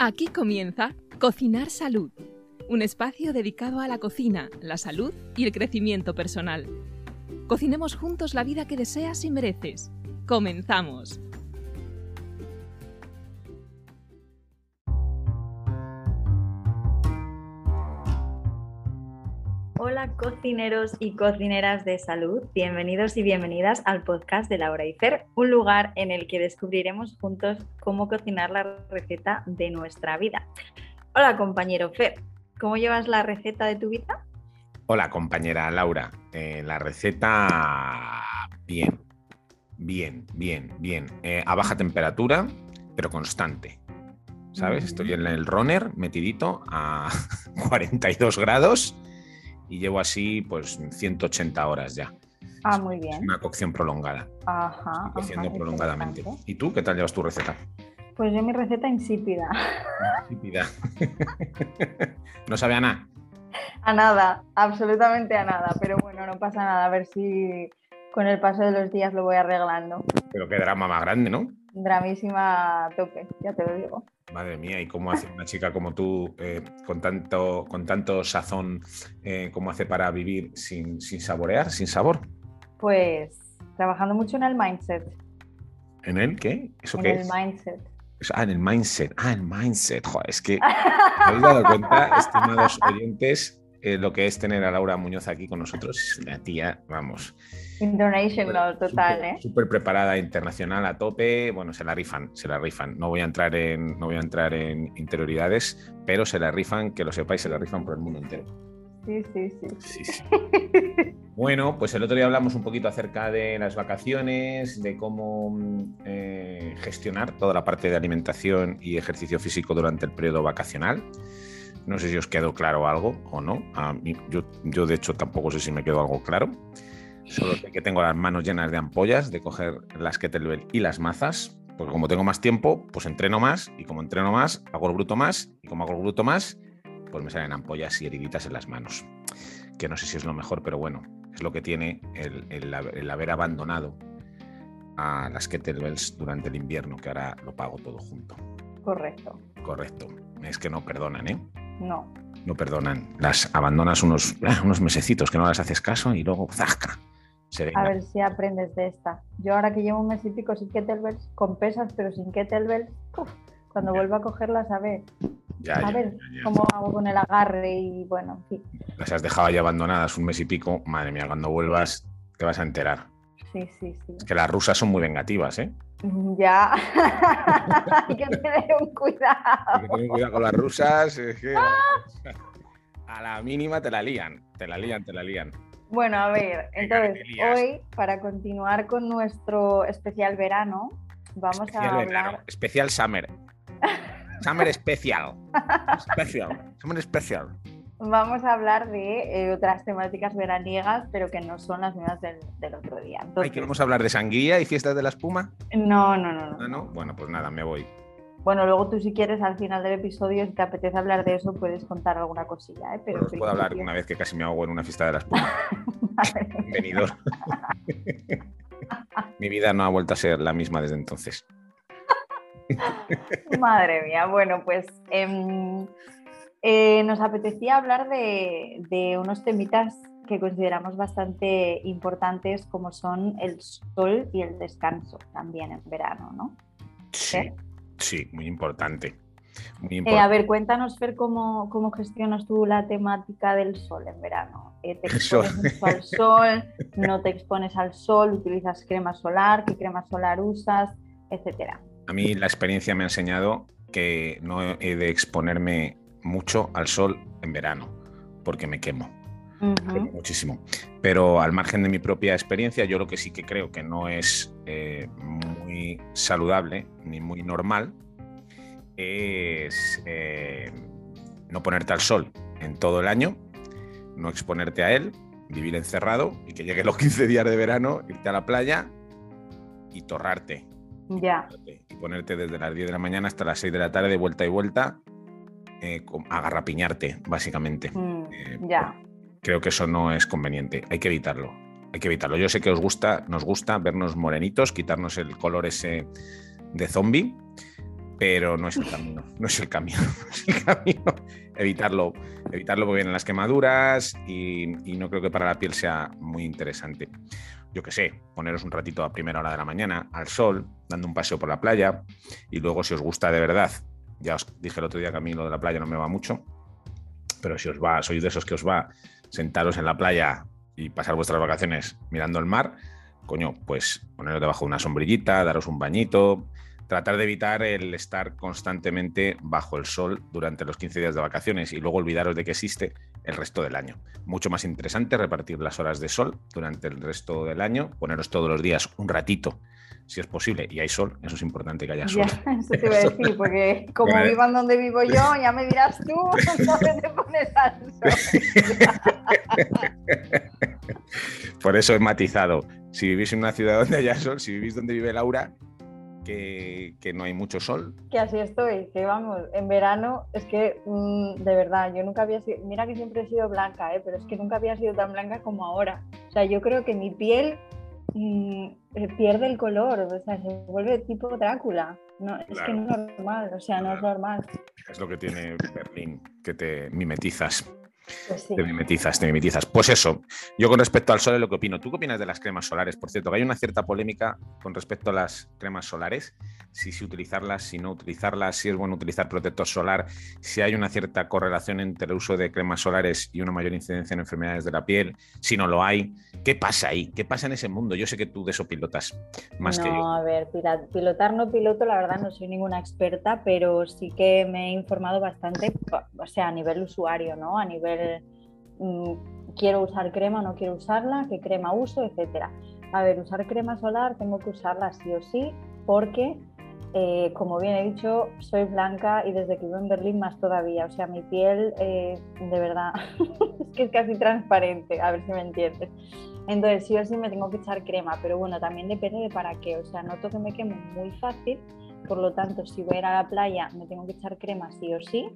Aquí comienza Cocinar Salud, un espacio dedicado a la cocina, la salud y el crecimiento personal. Cocinemos juntos la vida que deseas y mereces. Comenzamos. Cocineros y cocineras de salud, bienvenidos y bienvenidas al podcast de Laura y Fer, un lugar en el que descubriremos juntos cómo cocinar la receta de nuestra vida. Hola compañero Fer, ¿cómo llevas la receta de tu vida? Hola compañera Laura, eh, la receta bien, bien, bien, bien, eh, a baja temperatura, pero constante. ¿Sabes? Estoy en el runner metidito a 42 grados y llevo así pues 180 horas ya. Ah, muy bien. Una cocción prolongada. Ajá. cociendo prolongadamente. ¿Y tú qué tal llevas tu receta? Pues yo mi receta insípida. Insípida. no sabe a nada. A nada, absolutamente a nada, pero bueno, no pasa nada, a ver si con el paso de los días lo voy arreglando. Pero qué drama más grande, ¿no? Dramísima tope, ya te lo digo. Madre mía, ¿y cómo hace una chica como tú, eh, con, tanto, con tanto sazón, eh, cómo hace para vivir sin, sin saborear, sin sabor? Pues trabajando mucho en el mindset. ¿En el qué? ¿Eso en qué el es? mindset. Ah, en el mindset. Ah, el mindset. Joder, es que ¿me habéis dado cuenta, estimados oyentes, eh, lo que es tener a Laura Muñoz aquí con nosotros? Una tía, vamos. International, total, súper, ¿eh? Súper preparada, internacional a tope. Bueno, se la rifan, se la rifan. No voy a entrar en, no voy a entrar en interioridades, pero se la rifan, que lo sepáis, se la rifan por el mundo entero. Sí, sí, sí. Sí, sí. Bueno, pues el otro día hablamos un poquito acerca de las vacaciones, de cómo mm, eh, gestionar toda la parte de alimentación y ejercicio físico durante el periodo vacacional. No sé si os quedó claro algo o no. A mí, yo, yo, de hecho, tampoco sé si me quedó algo claro. Solo sé que tengo las manos llenas de ampollas de coger las kettlebell y las mazas, porque como tengo más tiempo, pues entreno más, y como entreno más, hago el bruto más, y como hago el bruto más, pues me salen ampollas y heriditas en las manos. Que no sé si es lo mejor, pero bueno, es lo que tiene el, el, el haber abandonado a las kettlebells durante el invierno, que ahora lo pago todo junto. Correcto. Correcto. Es que no perdonan, ¿eh? No. No perdonan. Las abandonas unos, unos mesecitos que no las haces caso y luego ¡zasca! A ver si aprendes de esta. Yo ahora que llevo un mes y pico sin kettlebells, con pesas pero sin kettlebells, uf, cuando Ya. vuelva a cogerlas, a ver, Ya, a ya, ver cómo hago con el agarre y bueno, en fin. Las has dejado ya abandonadas un mes y pico. Madre mía, cuando vuelvas te vas a enterar. Sí, sí, sí. Es que las rusas son muy vengativas, ¿eh? Ya. Hay que tener un Hay cuidado. que tener cuidado con las rusas. es que- A la mínima te la lían. Te la lían, te la lían. Bueno, a ver, entonces hoy, para continuar con nuestro especial verano, vamos Especial a verano, hablar. Especial Summer. Summer Special. Special. Summer Special. Vamos a hablar de eh, otras temáticas veraniegas, pero que no son las mismas del, del otro día. Ay, Entonces, que vamos a hablar de sangría y fiestas de la espuma. no, no, no, no. Ah, ¿no? Bueno, pues nada, me voy. Bueno, luego tú si quieres al final del episodio, si te apetece hablar de eso, puedes contar alguna cosilla, ¿eh? Pero Bueno, en puedo hablar una vez que casi me ahogo en una fiesta de la espuma. Venidor. Mi vida no ha vuelto a ser la misma desde entonces. Madre mía, bueno, pues em, eh, nos apetecía hablar de, de unos temitas que consideramos bastante importantes como son el sol y el descanso también en verano, ¿no? Sí, ¿Eh? sí, muy importante. Muy Eh, a ver, cuéntanos, Fer, cómo, cómo gestionas tú la temática del sol en verano. Eh, ¿Te expones mucho al sol? ¿No te expones al sol? ¿Utilizas crema solar? ¿Qué crema solar usas? Etcétera. A mí la experiencia me ha enseñado que no he de exponerme mucho al sol en verano, porque me quemo. Muchísimo. Pero al margen de mi propia experiencia, yo lo que sí que creo que no es eh, muy saludable ni muy normal es eh, no ponerte al sol en todo el año, no exponerte a él, vivir encerrado y que lleguen los 15 días de verano, irte a la playa y torrarte. Ya. Y ponerte desde las 10 de la mañana hasta las 6 de la tarde de vuelta y vuelta eh, con- a garrapiñarte, básicamente. Mm, Eh, ya. Creo que eso no es conveniente. Hay que evitarlo. Hay que evitarlo. Yo sé que os gusta, nos gusta vernos morenitos, quitarnos el color ese de zombie, pero no es el camino, no es el camino, no es el camino. Evitarlo, evitarlo porque vienen las quemaduras y, no creo que para la piel sea muy interesante. Yo qué sé, poneros un ratito a primera hora de la mañana al sol, dando un paseo por la playa y luego si os gusta de verdad, ya os dije el otro día que a mí lo de la playa no me va mucho, pero si os va, sois de esos que os va sentaros en la playa y pasar vuestras vacaciones mirando el mar, coño, pues poneros debajo de una sombrillita, daros un bañito, tratar de evitar el estar constantemente bajo el sol durante los 15 días de vacaciones y luego olvidaros de que existe el resto del año. Mucho más interesante repartir las horas de sol durante el resto del año, poneros todos los días un ratito si es posible, y hay sol, eso es importante que haya sol. eso te iba a decir, porque como vivan donde vivo yo, ya me dirás tú dónde te pones al sol. Por eso he matizado. Si vivís en una ciudad donde haya sol, si vivís donde vive Laura, que, no hay mucho sol. Que así estoy, que vamos, en verano es que mm, de verdad, yo nunca había sido, mira que siempre he sido blanca, ¿eh? pero es que nunca había sido tan blanca como ahora. O sea, yo creo que mi piel mm, eh, pierde el color, o sea, se vuelve tipo Drácula. No, es que no es normal, o sea, no es normal. Es lo que tiene Berlín, que te mimetizas. Pues te mimetizas, te mimetizas. Pues eso, yo con respecto al sol es lo que opino. ¿Tú qué opinas de las cremas solares? Por cierto, que hay una cierta polémica con respecto a las cremas solares, si, si utilizarlas, si no utilizarlas, si es bueno utilizar protector solar, si hay una cierta correlación entre el uso de cremas solares y una mayor incidencia en enfermedades de la piel, si no lo hay. ¿Qué pasa ahí? ¿Qué pasa en ese mundo? Yo sé que tú de eso pilotas más que yo. No, a ver, pilotar no piloto, la verdad no soy ninguna experta, pero sí que me he informado bastante, o sea, a nivel usuario, ¿no? A nivel Mm, quiero usar crema, no quiero usarla, qué crema uso, etcétera. A ver, usar crema solar tengo que usarla sí o sí porque, eh, como bien he dicho, soy blanca y desde que vivo en Berlín más todavía. O sea, mi piel, eh, de verdad, es que es casi transparente, a ver si me entiendes. Entonces, sí o sí me tengo que echar crema, pero bueno, también depende de para qué. O sea, noto que me quemo muy fácil, por lo tanto, si voy a ir a la playa, me tengo que echar crema sí o sí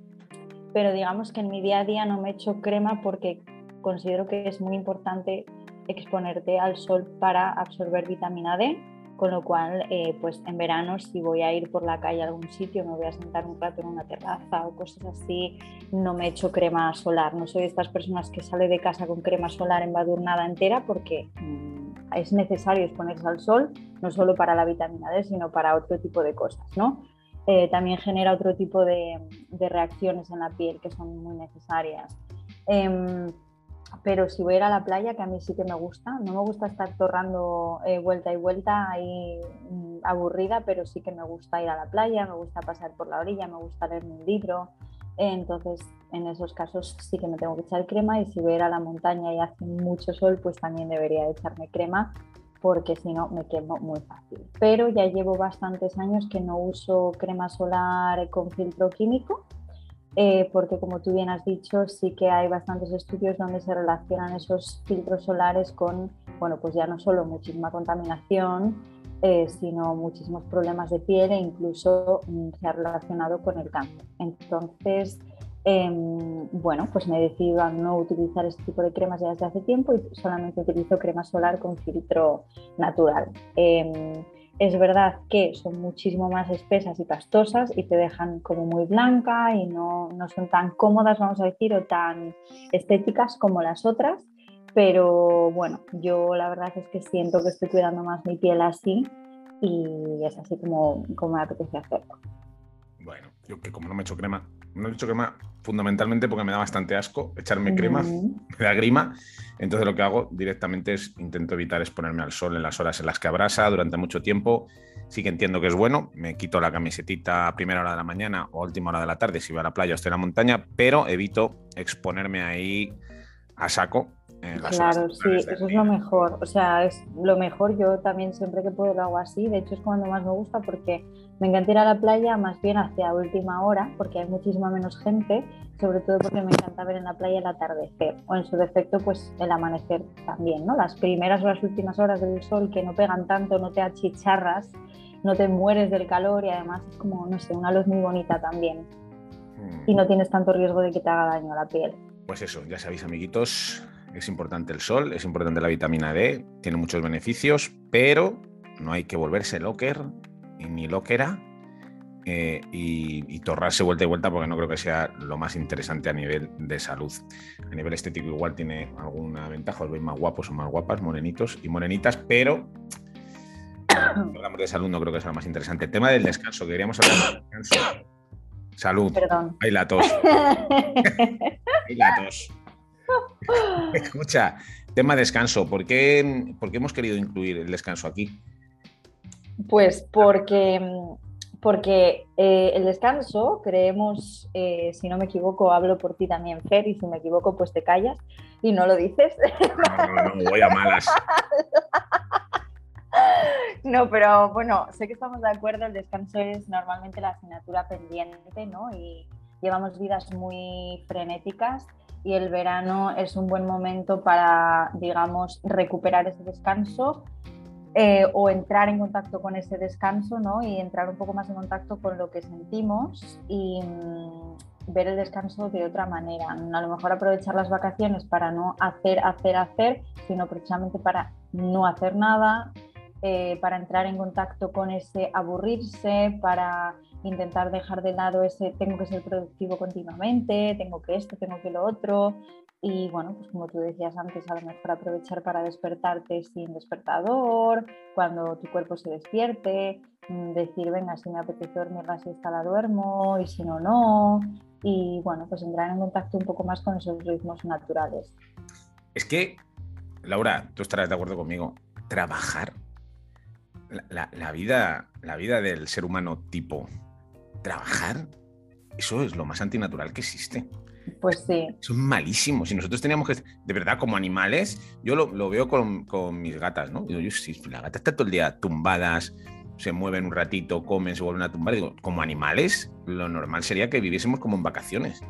pero digamos que en mi día a día no me echo crema porque considero que es muy importante exponerte al sol para absorber vitamina D, con lo cual eh, pues en verano si voy a ir por la calle a algún sitio, me voy a sentar un rato en una terraza o cosas así, no me echo crema solar, no soy de estas personas que sale de casa con crema solar embadurnada entera porque mm, es necesario exponerse al sol, no solo para la vitamina D, sino para otro tipo de cosas, ¿no? Eh, también genera otro tipo de, reacciones en la piel que son muy necesarias. Em, pero si voy a ir a la playa, que a mí sí que me gusta, no me gusta estar torrando eh, vuelta y vuelta ahí mm, aburrida, pero sí que me gusta ir a la playa, me gusta pasar por la orilla, me gusta leer un libro. entonces, en esos casos sí que me tengo que echar crema y si voy a ir a la montaña y hace mucho sol, pues también debería echarme crema porque si no me quemo muy fácil. Pero ya llevo bastantes años que no uso crema solar con filtro químico, eh, porque como tú bien has dicho, sí que hay bastantes estudios donde se relacionan esos filtros solares con, bueno, pues ya no solo muchísima contaminación, eh, sino muchísimos problemas de piel e incluso mm, se ha relacionado con el cáncer. Entonces, Em, bueno, pues me he decidido a no utilizar este tipo de cremas ya desde hace tiempo y solamente utilizo crema solar con filtro natural. Em, es verdad que son muchísimo más espesas y pastosas y te dejan como muy blanca y no, no son tan cómodas, vamos a decir, o tan estéticas como las otras. Pero bueno, yo la verdad es que siento que estoy cuidando más mi piel así y es así como, como me apetece hacerlo. Bueno, yo que como no me echo crema, no he hecho crema fundamentalmente porque me da bastante asco echarme crema, me da grima. Entonces lo que hago directamente es intento evitar exponerme al sol en las horas en las que abrasa durante mucho tiempo. Sí que entiendo que es bueno, me quito la camisetita a primera hora de la mañana o última hora de la tarde si voy a la playa o estoy en la montaña, pero evito exponerme ahí a saco claro, sí, eso es lo mejor. O sea, es lo mejor. Yo también siempre que puedo lo hago así. De hecho, es cuando más me gusta porque me encanta ir a la playa más bien hacia última hora porque hay muchísima menos gente. Sobre todo porque me encanta ver en la playa el atardecer o en su defecto, pues el amanecer también, ¿no? Las primeras o las últimas horas del sol que no pegan tanto, no te achicharras, no te mueres del calor y además es como, no sé, una luz muy bonita también. Mm. Y no tienes tanto riesgo de que te haga daño a la piel. Pues eso, ya sabéis, amiguitos, es importante el sol, es importante la vitamina D, tiene muchos beneficios, pero no hay que volverse locker ni loquera eh, y, torrarse vuelta y vuelta porque no creo que sea lo más interesante a nivel de salud. A nivel estético igual tiene alguna ventaja, os veis más guapos o más guapas, morenitos y morenitas, pero hablamos de salud no creo que sea lo más interesante. El tema del descanso, queríamos hablar del descanso. Salud. Perdón. Ahí la tos. Ahí la tos. Escucha, tema descanso. ¿Por qué, ¿Por qué hemos querido incluir el descanso aquí? Pues porque porque eh, el descanso, creemos, eh, si no me equivoco, hablo por ti también, Fer, y si me equivoco, pues te callas y no lo dices. No, no, voy a malas. No, pero bueno, sé que estamos de acuerdo, el descanso es normalmente la asignatura pendiente, ¿no? Y llevamos vidas muy frenéticas y el verano es un buen momento para, digamos, recuperar ese descanso eh, o entrar en contacto con ese descanso ¿no? y entrar un poco más en contacto con lo que sentimos y mm, ver el descanso de otra manera. A lo mejor aprovechar las vacaciones para no hacer, hacer, hacer, sino precisamente para no hacer nada, eh, para entrar en contacto con ese aburrirse, para intentar dejar de lado ese tengo que ser productivo continuamente, tengo que esto, tengo que lo otro, y bueno, pues como tú decías antes, a lo mejor aprovechar para despertarte sin despertador, cuando tu cuerpo se despierte, mm, decir, venga, si me apetece dormir la siesta la duermo y si no, no. Y bueno, pues entrar en contacto un poco más con esos ritmos naturales. Es que, Laura, tú estarás de acuerdo conmigo, trabajar, la, la vida, la vida del ser humano tipo, trabajar, eso es lo más antinatural que existe. Pues sí. Son malísimos. Si nosotros teníamos que, de verdad, como animales, yo lo, veo con, mis gatas, ¿no? Digo, yo, si la gata está todo el día tumbadas, se mueven un ratito, comen, se vuelven a tumbar, digo, como animales, lo normal sería que viviésemos como en vacaciones.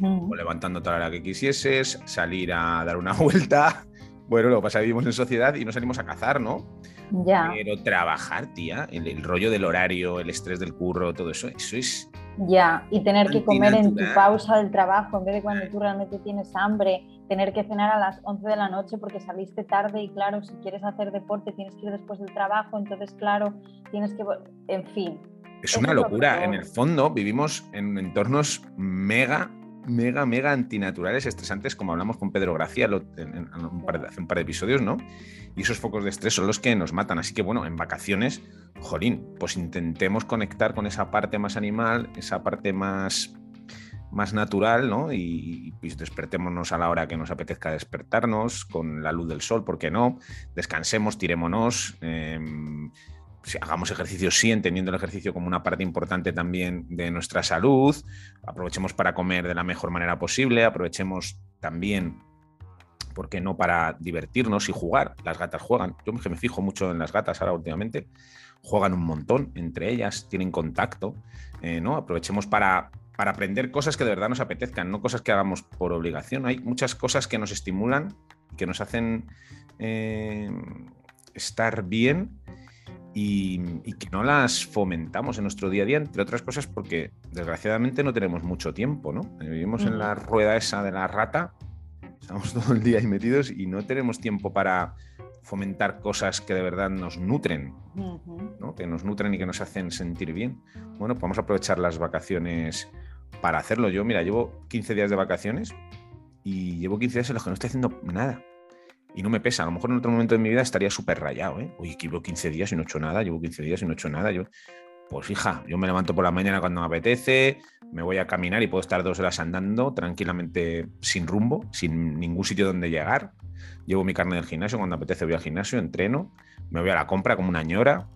O levantando toda la hora que quisieses, salir a dar una vuelta. Bueno, lo que pasa es que vivimos en sociedad y no salimos a cazar, ¿no? Ya. Pero trabajar, tía, el rollo del horario, el estrés del curro, todo eso, eso es ya, y tener que comer en tu pausa del trabajo, en vez de cuando tú realmente tienes hambre, tener que cenar a las 11 de la noche porque saliste tarde y claro, si quieres hacer deporte tienes que ir después del trabajo, entonces claro, tienes que, en fin. Es una locura, en el fondo vivimos en entornos mega mega, mega antinaturales, estresantes, como hablamos con Pedro Gracia en, un par de, hace un par de episodios, ¿no? Y esos focos de estrés son los que nos matan. Así que, bueno, en vacaciones, jolín, pues intentemos conectar con esa parte más animal, esa parte más más natural, ¿no? Y, pues despertémonos a la hora que nos apetezca despertarnos, con la luz del sol, ¿por qué no? Descansemos, tirémonos, em, hagamos ejercicio sí, entendiendo el ejercicio como una parte importante también de nuestra salud, aprovechemos para comer de la mejor manera posible, aprovechemos también, ¿por qué no?, para divertirnos y jugar. Las gatas juegan, yo me fijo mucho en las gatas ahora últimamente, juegan un montón entre ellas, tienen contacto, eh, ¿no? Aprovechemos para, para aprender cosas que de verdad nos apetezcan, no cosas que hagamos por obligación. Hay muchas cosas que nos estimulan, que nos hacen eh, estar bien y, que no las fomentamos en nuestro día a día, entre otras cosas porque desgraciadamente no tenemos mucho tiempo, ¿no? Vivimos en la rueda esa de la rata, estamos todo el día ahí metidos y no tenemos tiempo para fomentar cosas que de verdad nos nutren, ¿no? que nos nutren y que nos hacen sentir bien. Bueno, podemos aprovechar las vacaciones para hacerlo. Yo, mira, llevo 15 días de vacaciones y llevo 15 días en los que no estoy haciendo nada y no me pesa. A lo mejor en otro momento de mi vida estaría súper rayado, ¿eh? Que llevo 15 días y no he hecho nada, llevo 15 días y no he hecho nada. Yo, pues hija, yo me levanto por la mañana cuando me apetece, me voy a caminar y puedo estar dos horas andando tranquilamente sin rumbo, sin ningún sitio donde llegar. Llevo mi carne del gimnasio, cuando apetece voy al gimnasio, entreno, me voy a la compra como una ñora,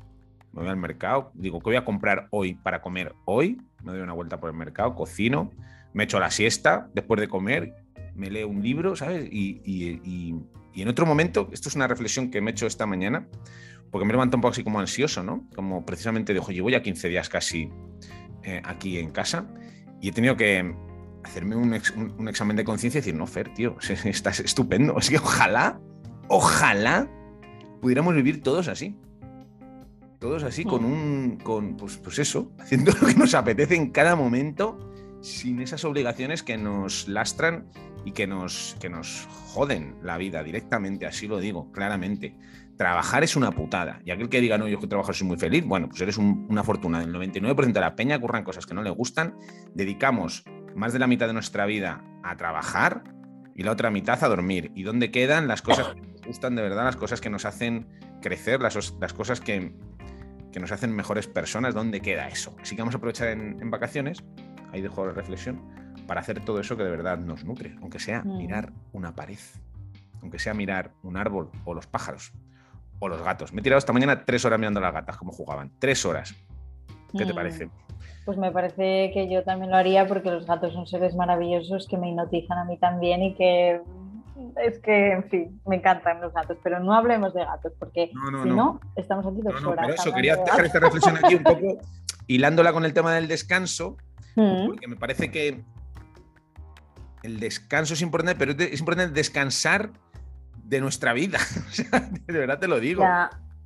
me voy al mercado, digo, ¿qué voy a comprar hoy para comer hoy? Me doy una vuelta por el mercado, cocino, me echo la siesta después de comer, me leo un libro, ¿sabes? y en otro momento, esto es una reflexión que me he hecho esta mañana, porque me levanto un poco así como ansioso, ¿no? Como precisamente de, oye, llevo ya 15 días casi eh, aquí en casa y he tenido que hacerme un, examen de conciencia y decir, no, Fer, tío, estás estupendo. Es que ojalá, ojalá pudiéramos vivir todos así. Todos así, con hmm. un, con, pues, pues eso, haciendo lo que nos apetece en cada momento, sin esas obligaciones que nos lastran y que nos, que nos joden la vida directamente, así lo digo, claramente. Trabajar es una putada. Y aquel que diga, no, yo que trabajo soy muy feliz, bueno, pues eres una fortuna. El 99% de la peña ocurran cosas que no le gustan. Dedicamos más de la mitad de nuestra vida a trabajar y la otra mitad a dormir. ¿Y dónde quedan las cosas que nos gustan de verdad, las cosas que nos hacen crecer, las, las cosas que, que, nos hacen mejores personas? ¿Dónde queda eso? Así que vamos a aprovechar en vacaciones, ahí dejo la reflexión, para hacer todo eso que de verdad nos nutre, aunque sea mm. mirar una pared, aunque sea mirar un árbol o los pájaros o los gatos. Me he tirado esta mañana tres horas mirando a las gatas, cómo jugaban. Tres horas. ¿Qué te mm. parece? Pues me parece que yo también lo haría porque los gatos son seres maravillosos que me hipnotizan a mí también y que es que, en fin, me encantan los gatos, pero no hablemos de gatos porque si no, estamos aquí dos horas. Por eso quería dejar esta reflexión aquí un poco hilándola con el tema del descanso, mm. porque me parece que el descanso es importante, pero es importante descansar de nuestra vida. de verdad te lo digo.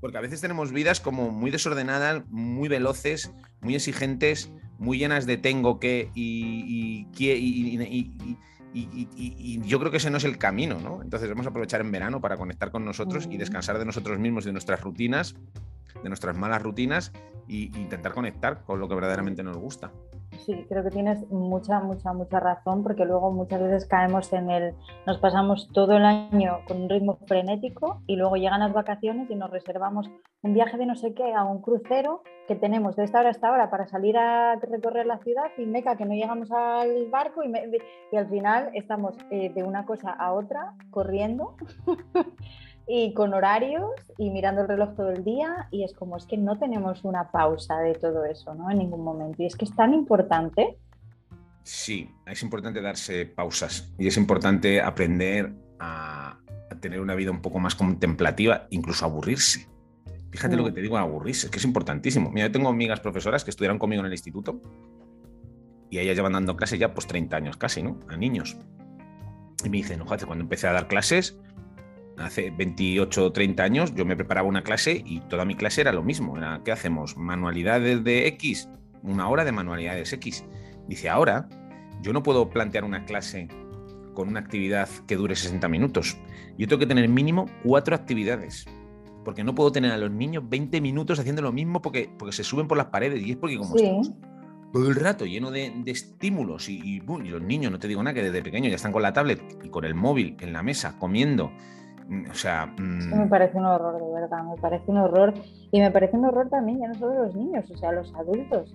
Porque a veces tenemos vidas como muy desordenadas, muy veloces, muy exigentes, muy llenas de tengo que y, y, yo creo que ese no es el camino, ¿no? Entonces vamos a aprovechar en verano para conectar con nosotros y descansar de nosotros mismos, de nuestras rutinas, de nuestras malas rutinas e intentar conectar con lo que verdaderamente nos gusta. Sí, creo que tienes mucha, mucha, mucha razón, porque luego muchas veces caemos en el, nos pasamos todo el año con un ritmo frenético y luego llegan las vacaciones y nos reservamos un viaje de no sé qué a un crucero que tenemos de esta hora a esta hora para salir a recorrer la ciudad y meca que no llegamos al barco y, y al final estamos eh, de una cosa a otra corriendo y con horarios y mirando el reloj todo el día y es como es que no tenemos una pausa de todo eso, ¿no? En ningún momento. Y es que es tan importante. Sí, es importante darse pausas y es importante aprender a, tener una vida un poco más contemplativa, incluso aburrirse. Fíjate lo mm. que te digo, aburrirse, que es importantísimo. Mira, yo tengo amigas profesoras que estudiaron conmigo en el instituto y ellas llevan dando clases ya pues 30 años casi, ¿no? A niños. Y me dicen, joder, cuando empecé a dar clases, hace 28 o 30 años yo me preparaba una clase y toda mi clase era lo mismo. Era, ¿Qué hacemos? Manualidades de X, una hora de manualidades X. Dice, ahora yo no puedo plantear una clase con una actividad que dure 60 minutos. Yo tengo que tener mínimo cuatro actividades. Porque no puedo tener a los niños 20 minutos haciendo lo mismo porque, porque se suben por las paredes. Y es porque como estamos todo el rato lleno de, estímulos y, y, los niños, no te digo nada, que desde pequeño ya están con la tablet y con el móvil en la mesa comiendo o sea. Me mm. parece un horror, de verdad, me parece un horror. Y me parece un horror también, ya no solo los niños, o sea, los adultos.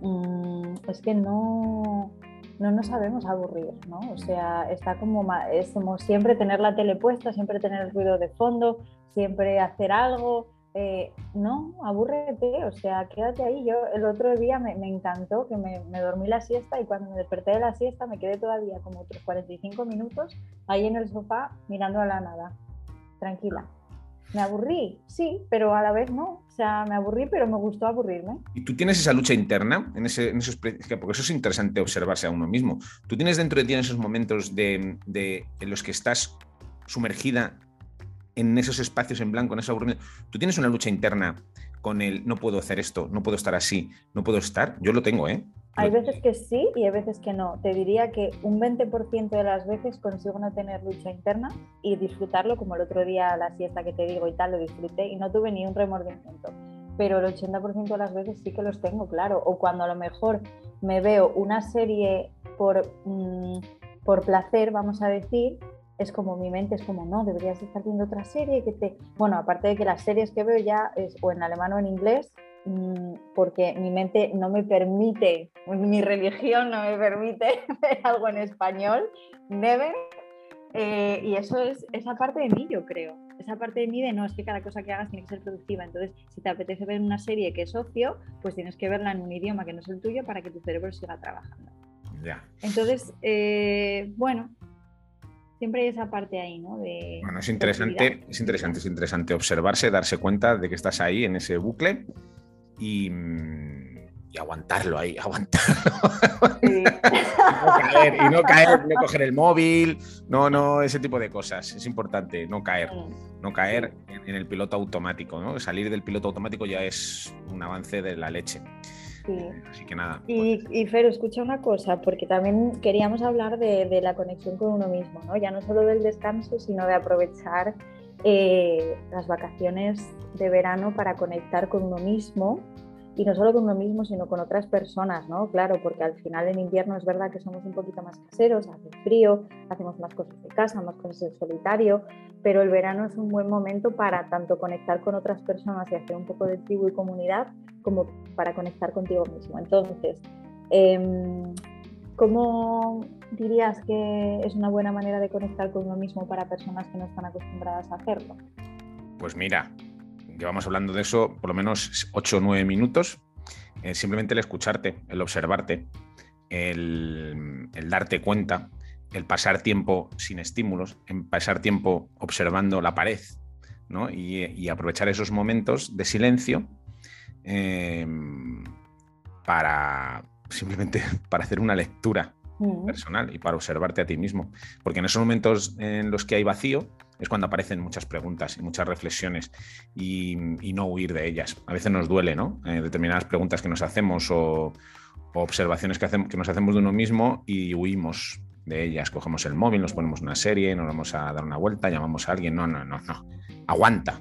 Mm, es que no, no nos sabemos aburrir, ¿no? O sea, está como, es como siempre tener la tele puesta, siempre tener el ruido de fondo, siempre hacer algo. Eh, no, abúrrete, o sea, quédate ahí. Yo el otro día me, me encantó que me, me, dormí la siesta y cuando me desperté de la siesta me quedé todavía como otros 45 minutos ahí en el sofá mirando a la nada tranquila. Me aburrí, sí, pero a la vez no. O sea, me aburrí, pero me gustó aburrirme. ¿Y tú tienes esa lucha interna? En, ese, en esos, porque eso es interesante observarse a uno mismo. ¿Tú tienes dentro de ti en esos momentos de, de, en los que estás sumergida en esos espacios en blanco, en ese aburrimiento? ¿Tú tienes una lucha interna con el no puedo hacer esto, no puedo estar así, no puedo estar? Yo lo tengo, ¿eh? Hay veces que sí y hay veces que no. Te diría que un 20% de las veces consigo no tener lucha interna y disfrutarlo, como el otro día la siesta que te digo y tal, lo disfruté y no tuve ni un remordimiento. Pero el 80% de las veces sí que los tengo, claro. O cuando a lo mejor me veo una serie por, mm, por placer, vamos a decir, es como mi mente es como, no, deberías estar viendo otra serie que te... Bueno, aparte de que las series que veo ya es o en alemán o en inglés, porque mi mente no me permite, mi religión no me permite ver algo en español, never. Eh, y eso es esa parte de mí, yo creo. Esa parte de mí de no, es que cada cosa que hagas tiene que ser productiva. Entonces, si te apetece ver una serie que es ocio, pues tienes que verla en un idioma que no es el tuyo para que tu cerebro siga trabajando. Ya. Entonces, eh, bueno, siempre hay esa parte ahí, ¿no? bueno, es interesante, es interesante, es interesante observarse, darse cuenta de que estás ahí en ese bucle y, y aguantarlo ahí, aguantarlo. y, no caer, no coger el móvil, no, no, ese tipo de cosas. Es importante no caer, no caer en, el piloto automático. ¿no? Salir del piloto automático ya es un avance de la leche. Así que nada. Y, pues y, Fer, escucha una cosa, porque también queríamos hablar de, la conexión con uno mismo, ¿no? Ya no solo del descanso, sino de aprovechar eh, las vacaciones de verano para conectar con uno mismo y no solo con uno mismo, sino con otras personas, ¿no? Claro, porque al final en invierno es verdad que somos un poquito más caseros, hace frío, hacemos más cosas de casa, más cosas en solitario, pero el verano es un buen momento para tanto conectar con otras personas y hacer un poco de tribu y comunidad, como para conectar contigo mismo. Entonces, em, ¿cómo dirías que es una buena manera de conectar con uno mismo para personas que no están acostumbradas a hacerlo? Pues mira, llevamos hablando de eso por lo menos 8 o 9 minutos. Eh, simplemente el escucharte, el observarte, el, darte cuenta, el pasar tiempo sin estímulos, en pasar tiempo observando la pared, ¿no? y, aprovechar esos momentos de silencio eh, para simplemente para hacer una lectura mm. personal y para observarte a ti mismo. Porque en esos momentos en los que hay vacío, es cuando aparecen muchas preguntas y muchas reflexiones y, no huir de ellas. A veces nos duele, ¿no? Eh, determinadas preguntas que nos hacemos o, observaciones que, hacemos, que nos hacemos de uno mismo y huimos de ellas. Cogemos el móvil, nos ponemos una serie, nos vamos a dar una vuelta, llamamos a alguien. No, no, no, no. Aguanta.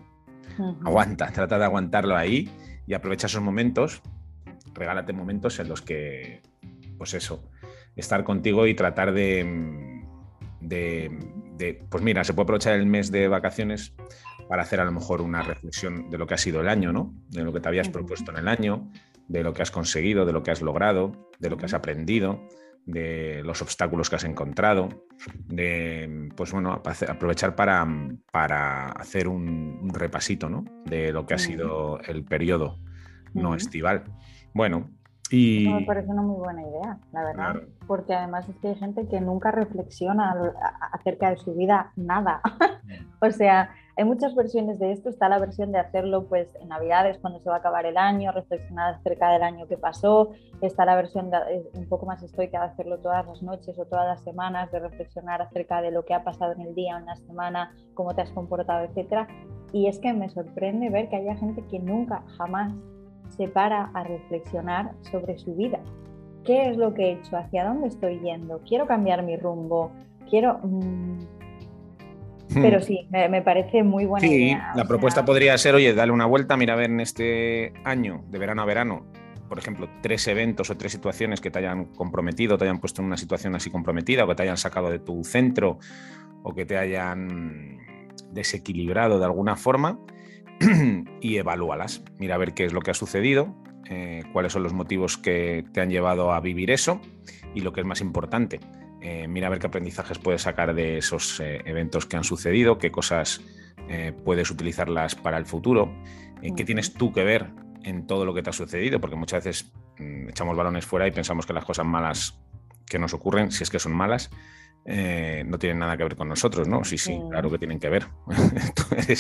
Aguanta. Trata de aguantarlo ahí y aprovecha esos momentos. Regálate momentos en los que, pues eso, estar contigo y tratar de, de pues mira, se puede aprovechar el mes de vacaciones para hacer a lo mejor una reflexión de lo que ha sido el año, ¿no? De lo que te habías propuesto en el año, de lo que has conseguido, de lo que has logrado, de lo que has aprendido, de los obstáculos que has encontrado, de, pues bueno, aprovechar para, para hacer un, repasito, ¿no? De lo que ha sido el periodo no estival. Bueno, me parece una muy buena idea, la verdad, porque además es que hay gente que nunca reflexiona acerca de su vida nada. o sea, hay muchas versiones de esto. Está la versión de hacerlo pues en Navidades cuando se va a acabar el año, reflexionar acerca del año que pasó. Está la versión de, eh, un poco más estoica de hacerlo todas las noches o todas las semanas, de reflexionar acerca de lo que ha pasado en el día, en la semana, cómo te has comportado, etcétera. Y es que me sorprende ver que haya gente que nunca, jamás se para a reflexionar sobre su vida. ¿Qué es lo que he hecho? ¿Hacia dónde estoy yendo? ¿Quiero cambiar mi rumbo? Quiero... Mm, hmm. Pero sí, me, parece muy buena sí, idea. la propuesta podría ser, oye, dale una vuelta, mira a ver en este año, de verano a verano, por ejemplo, tres eventos o tres situaciones que te hayan comprometido, te hayan puesto en una situación así comprometida, o que te hayan sacado de tu centro, o que te hayan desequilibrado de alguna forma, y evalúalas. Mira a ver qué es lo que ha sucedido, eh, cuáles son los motivos que te han llevado a vivir eso y lo que es más importante. Eh, mira a ver qué aprendizajes puedes sacar de esos eh, eventos que han sucedido, qué cosas puedes utilizarlas para el futuro, qué tienes tú que ver en todo lo que te ha sucedido, porque muchas veces mm, echamos balones fuera y pensamos que las cosas malas que nos ocurren, si es que son malas, eh, no tienen nada que ver con nosotros, ¿no? Sí, sí, claro que tienen que ver. Eh,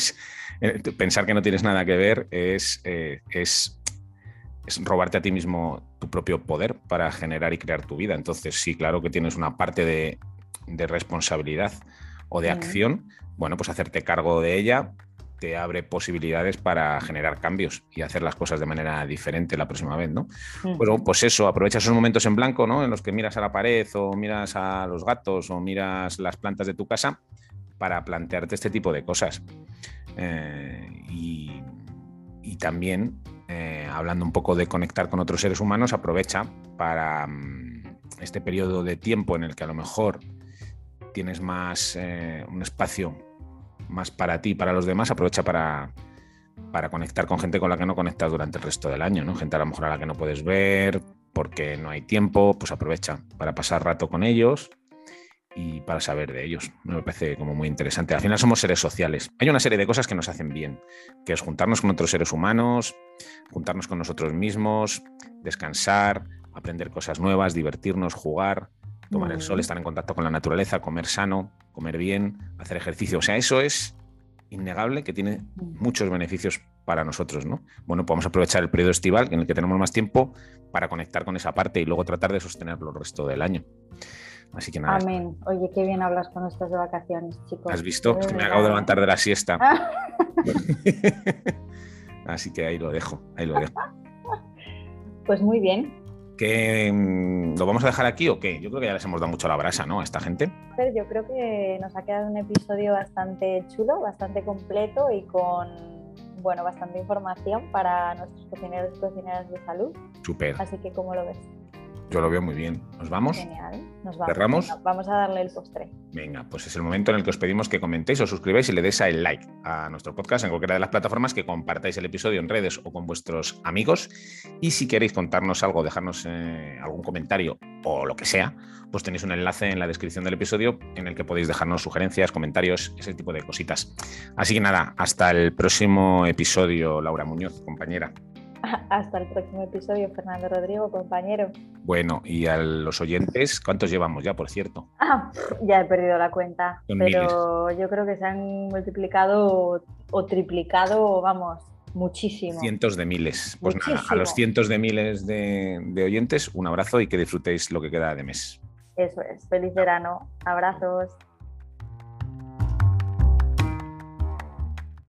pensar que no tienes nada que ver es, eh, es, es, robarte a ti mismo tu propio poder para generar y crear tu vida. Entonces, sí, claro que tienes una parte de, de responsabilidad o de acción. Bueno, pues hacerte cargo de ella te abre posibilidades para generar cambios y hacer las cosas de manera diferente la próxima vez, ¿no? Bueno, pues eso, aprovecha esos momentos en blanco, ¿no? En los que miras a la pared o miras a los gatos o miras las plantas de tu casa para plantearte este tipo de cosas. Eh, y, también, eh, hablando un poco de conectar con otros seres humanos, aprovecha para mm, este periodo de tiempo en el que a lo mejor tienes más eh, un espacio más para ti, para los demás, aprovecha para, para conectar con gente con la que no conectas durante el resto del año, ¿no? Gente a lo mejor a la que no puedes ver porque no hay tiempo, pues aprovecha para pasar rato con ellos y para saber de ellos. Me parece como muy interesante. Al final somos seres sociales. Hay una serie de cosas que nos hacen bien, que es juntarnos con otros seres humanos, juntarnos con nosotros mismos, descansar, aprender cosas nuevas, divertirnos, jugar, tomar el sol, estar en contacto con la naturaleza, comer sano, comer bien, hacer ejercicio. O sea, eso es innegable que tiene muchos beneficios para nosotros, ¿no? Bueno, podemos aprovechar el periodo estival en el que tenemos más tiempo para conectar con esa parte y luego tratar de sostenerlo el resto del año. Así que nada. Amén. Oye, qué bien hablas con estas de vacaciones, chicos. ¿Has visto? Es que me acabo de levantar de la siesta. Así que ahí lo dejo, ahí lo dejo. Pues muy bien. ¿Que, mm, ¿Lo vamos a dejar aquí o qué? Yo creo que ya les hemos dado mucho la brasa, ¿no? A esta gente. Yo creo que nos ha quedado un episodio bastante chulo, bastante completo y con bueno, bastante información para nuestros cocineros y cocineras de salud. Súper. Así que, ¿cómo lo ves? Yo lo veo muy bien. ¿Nos vamos? Genial. Nos vamos. ¿Cerramos? vamos a darle el postre. Venga, pues es el momento en el que os pedimos que comentéis o suscribáis y le deis el like a nuestro podcast en cualquiera de las plataformas, que compartáis el episodio en redes o con vuestros amigos. Y si queréis contarnos algo, dejarnos eh, algún comentario o lo que sea, pues tenéis un enlace en la descripción del episodio en el que podéis dejarnos sugerencias, comentarios, ese tipo de cositas. Así que nada, hasta el próximo episodio, Laura Muñoz, compañera. Hasta el próximo episodio, Fernando Rodrigo, compañero. Bueno, y a los oyentes, ¿cuántos llevamos ya, por cierto? Ah, ya he perdido la cuenta, pero yo creo que se han multiplicado o triplicado, vamos, muchísimo. Cientos de miles. Pues nada, a los cientos de miles de, de oyentes, un abrazo y que disfrutéis lo que queda de mes. Eso es, feliz verano, abrazos.